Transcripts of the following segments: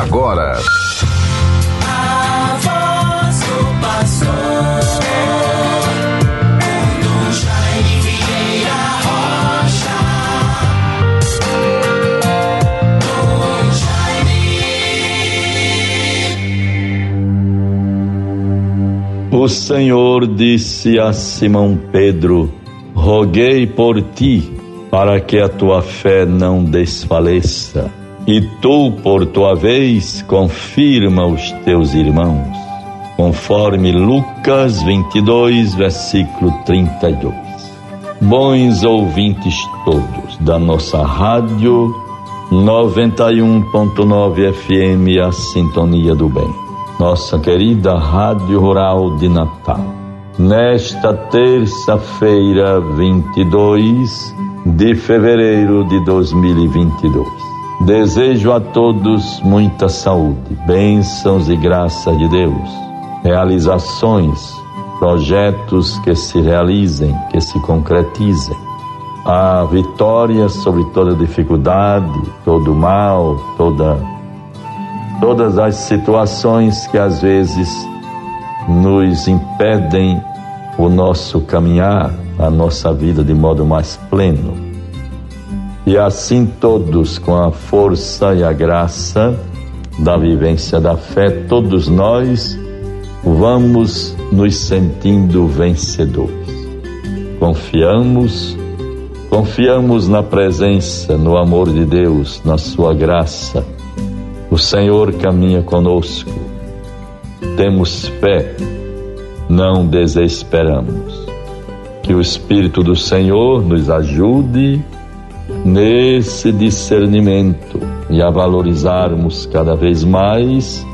agora. A voz do. O Senhor disse a Simão Pedro: Roguei por ti, para que a tua fé não desfaleça. E tu, por tua vez, confirma os teus irmãos, conforme Lucas 22, versículo 32. Bons ouvintes todos da nossa rádio 91.9 FM, a Sintonia do Bem, nossa querida Rádio Rural de Natal. Nesta terça-feira, 22 de fevereiro de 2022. Desejo a todos muita saúde, bênçãos e graça de Deus, realizações, projetos que se realizem, que se concretizem, a vitória sobre toda dificuldade, todo mal, toda todas as situações que às vezes nos impedem o nosso caminhar, a nossa vida de modo mais pleno. E assim todos, com a força e a graça da vivência da fé, todos nós vamos nos sentindo vencedores. Confiamos, confiamos na presença, no amor de Deus, na sua graça. O Senhor caminha conosco. Temos fé, não desesperamos. Que o Espírito do Senhor nos ajude nesse discernimento e a valorizarmos cada vez mais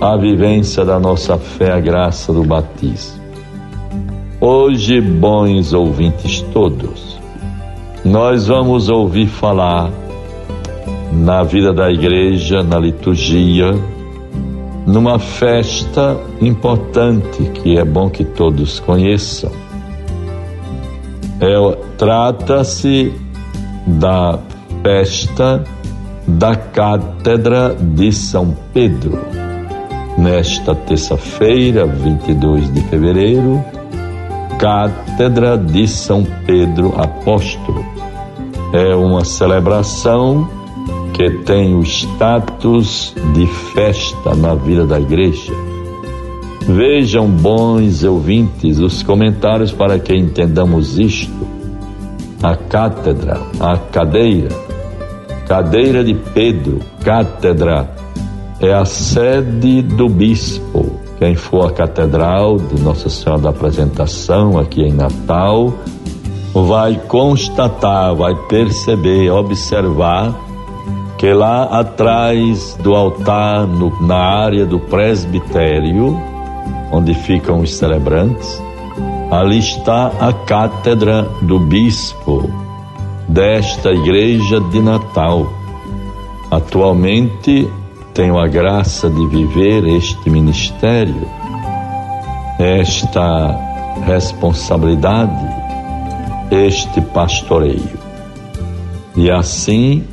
a vivência da nossa fé, a graça do batismo. Hoje, bons ouvintes todos, nós vamos ouvir falar na vida da igreja, na liturgia, numa festa importante que é bom que todos conheçam. É, Trata-se da festa da Cátedra de São Pedro. Nesta terça-feira, 22 de fevereiro, Cátedra de São Pedro Apóstolo. É uma celebração que tem o status de festa na vida da igreja. Vejam, bons ouvintes, os comentários para que entendamos isto a cátedra, a cadeira, cadeira de Pedro, cátedra, é a sede do bispo. Quem for à catedral de Nossa Senhora da Apresentação aqui em Natal, vai constatar, vai perceber, observar que lá atrás do altar, no, na área do presbitério, onde ficam os celebrantes, Ali está a cátedra do bispo desta igreja de Natal. Atualmente tenho a graça de viver este ministério, esta responsabilidade, este pastoreio. E assim,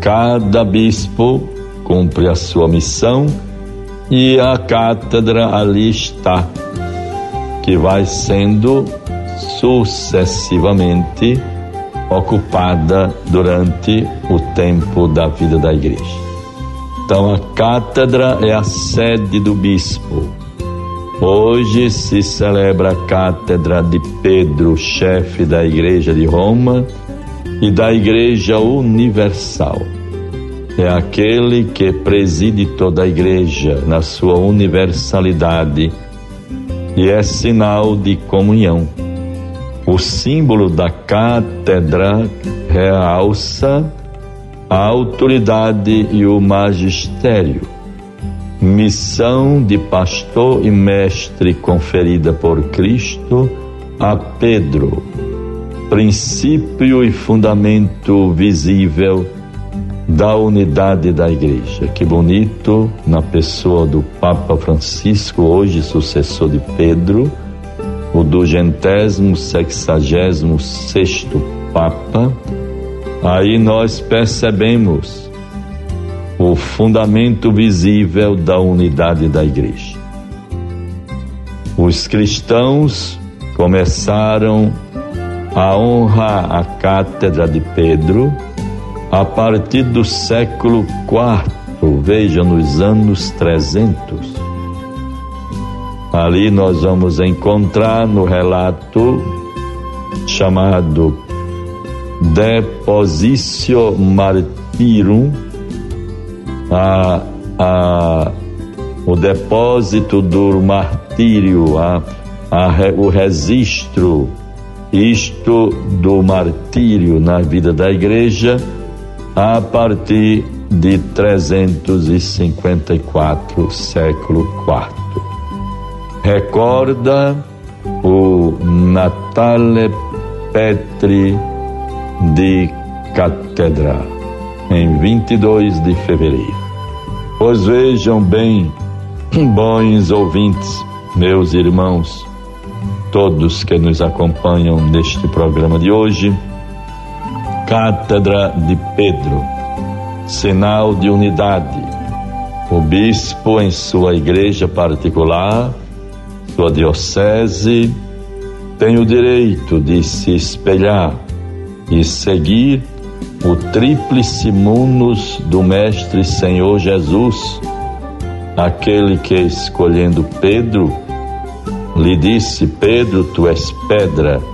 cada bispo cumpre a sua missão e a cátedra ali está que vai sendo sucessivamente ocupada durante o tempo da vida da igreja. Então a cátedra é a sede do bispo. Hoje se celebra a cátedra de Pedro, chefe da igreja de Roma e da igreja universal. É aquele que preside toda a igreja na sua universalidade e é sinal de comunhão. O símbolo da cátedra realça a autoridade e o magistério, missão de pastor e mestre conferida por Cristo a Pedro, princípio e fundamento visível da unidade da igreja. Que bonito na pessoa do Papa Francisco, hoje sucessor de Pedro, o dugentésimo sexagésimo sexto Papa. Aí nós percebemos o fundamento visível da unidade da igreja. Os cristãos começaram a honrar a cátedra de Pedro a partir do século IV, veja, nos anos 300. Ali nós vamos encontrar no relato chamado Depositio Martyrum, a, a, o depósito do martírio, a, a, o registro, isto do martírio na vida da igreja, a partir de 354, século IV. Recorda o Natale Petri de Catedra, em 22 de fevereiro. Pois vejam bem, bons ouvintes, meus irmãos, todos que nos acompanham neste programa de hoje, Cátedra de Pedro, sinal de unidade. O bispo, em sua igreja particular, sua diocese, tem o direito de se espelhar e seguir o tríplice munus do Mestre Senhor Jesus, aquele que, escolhendo Pedro, lhe disse: Pedro, tu és pedra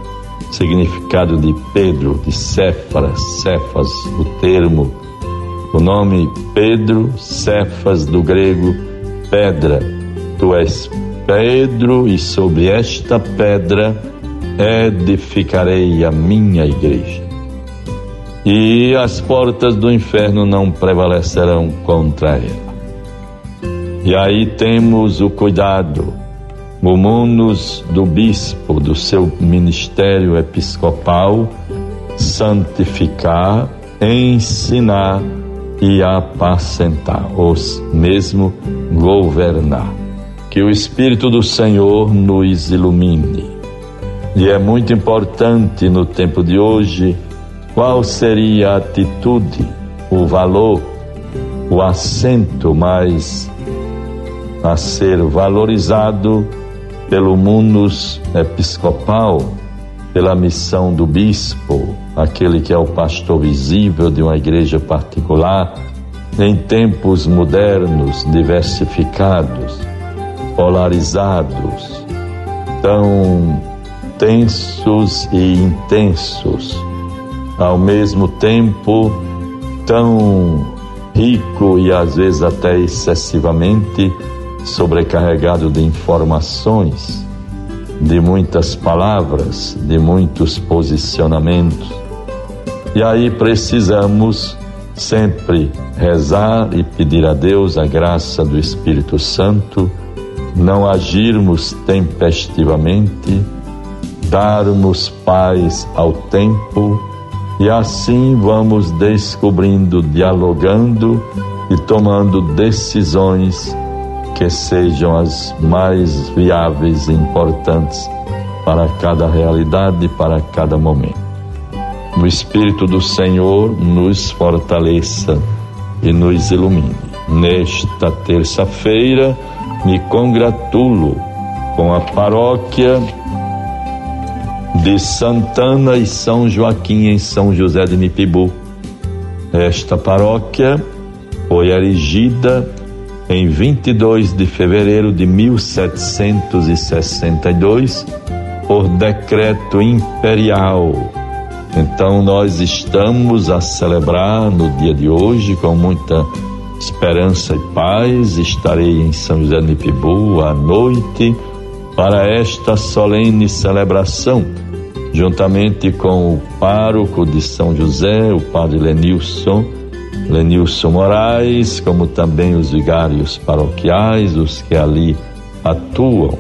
significado de Pedro, de Céfara, Cefas, o termo, o nome Pedro, Cefas do grego, pedra. Tu és Pedro e sobre esta pedra edificarei a minha igreja. E as portas do inferno não prevalecerão contra ela. E aí temos o cuidado o munus do bispo, do seu ministério episcopal, santificar, ensinar e apacentar, ou mesmo governar. Que o Espírito do Senhor nos ilumine. E é muito importante no tempo de hoje qual seria a atitude, o valor, o assento mais a ser valorizado pelo munus episcopal, pela missão do bispo, aquele que é o pastor visível de uma igreja particular, em tempos modernos, diversificados, polarizados, tão tensos e intensos, ao mesmo tempo tão rico e às vezes até excessivamente sobrecarregado de informações, de muitas palavras, de muitos posicionamentos. E aí precisamos sempre rezar e pedir a Deus a graça do Espírito Santo, não agirmos tempestivamente, darmos paz ao tempo e assim vamos descobrindo, dialogando e tomando decisões que sejam as mais viáveis e importantes para cada realidade, para cada momento. O Espírito do Senhor nos fortaleça e nos ilumine. Nesta terça-feira, me congratulo com a paróquia de Santana e São Joaquim, em São José de Mipibu. Esta paróquia foi erigida em 22 de fevereiro de 1762, por decreto imperial. Então nós estamos a celebrar no dia de hoje com muita esperança e paz. Estarei em São José de Nipibu à noite para esta solene celebração, juntamente com o pároco de São José, o padre Lenilson Lenilson Moraes, como também os vigários paroquiais, os que ali atuam,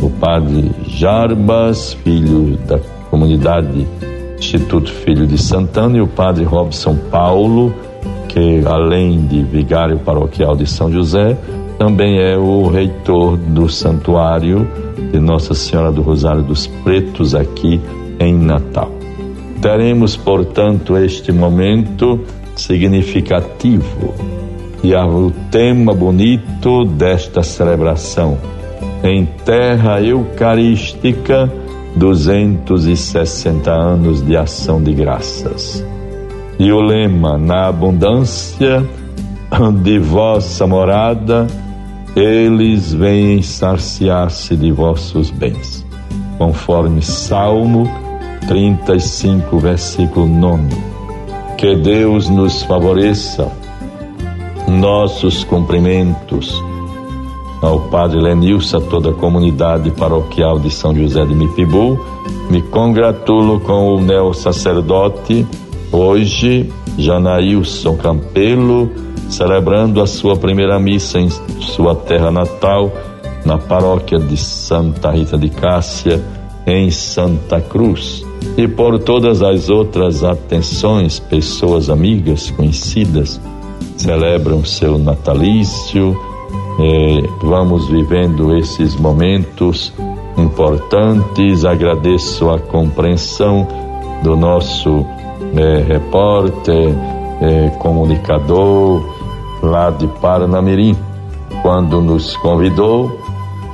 o padre Jarbas, filho da comunidade Instituto Filho de Santana, e o padre Robson Paulo, que além de vigário paroquial de São José, também é o reitor do santuário de Nossa Senhora do Rosário dos Pretos aqui em Natal. Teremos, portanto, este momento significativo E o tema bonito desta celebração, em terra eucarística, 260 anos de ação de graças. E o lema, na abundância de vossa morada, eles vêm saciar-se de vossos bens. Conforme Salmo 35, versículo 9. Que Deus nos favoreça, nossos cumprimentos ao Padre Lenilson, a toda a comunidade paroquial de São José de Mipibu. Me congratulo com o neo sacerdote, hoje, Janaílson Campelo, celebrando a sua primeira missa em sua terra natal, na paróquia de Santa Rita de Cássia, em Santa Cruz. E por todas as outras atenções, pessoas amigas, conhecidas, celebram seu natalício, eh, vamos vivendo esses momentos importantes. Agradeço a compreensão do nosso eh, repórter, eh, comunicador lá de Paranamirim, quando nos convidou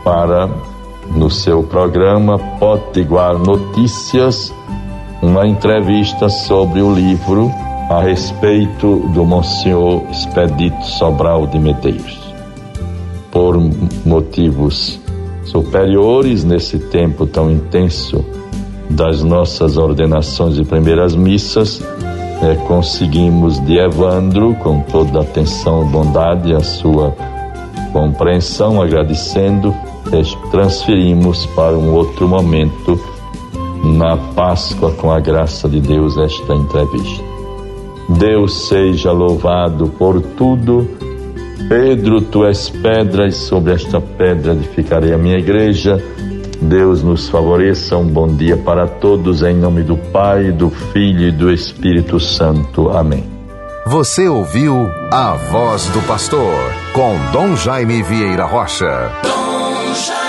para, no seu programa Potiguar Notícias, uma entrevista sobre o livro a respeito do Monsenhor Expedito Sobral de Medeiros. Por motivos superiores nesse tempo tão intenso das nossas ordenações e primeiras missas, é, conseguimos de Evandro, com toda a atenção e bondade, a sua compreensão, agradecendo, transferimos para um outro momento, na Páscoa, com a graça de Deus, esta entrevista. Deus seja louvado por tudo Pedro, tu és pedra, e sobre esta pedra edificarei a minha igreja. Deus nos favoreça. Um bom dia para todos, em nome do Pai, do Filho e do Espírito Santo. Amém. Você ouviu a voz do pastor com Dom Jaime Vieira Rocha. Dom Jaime.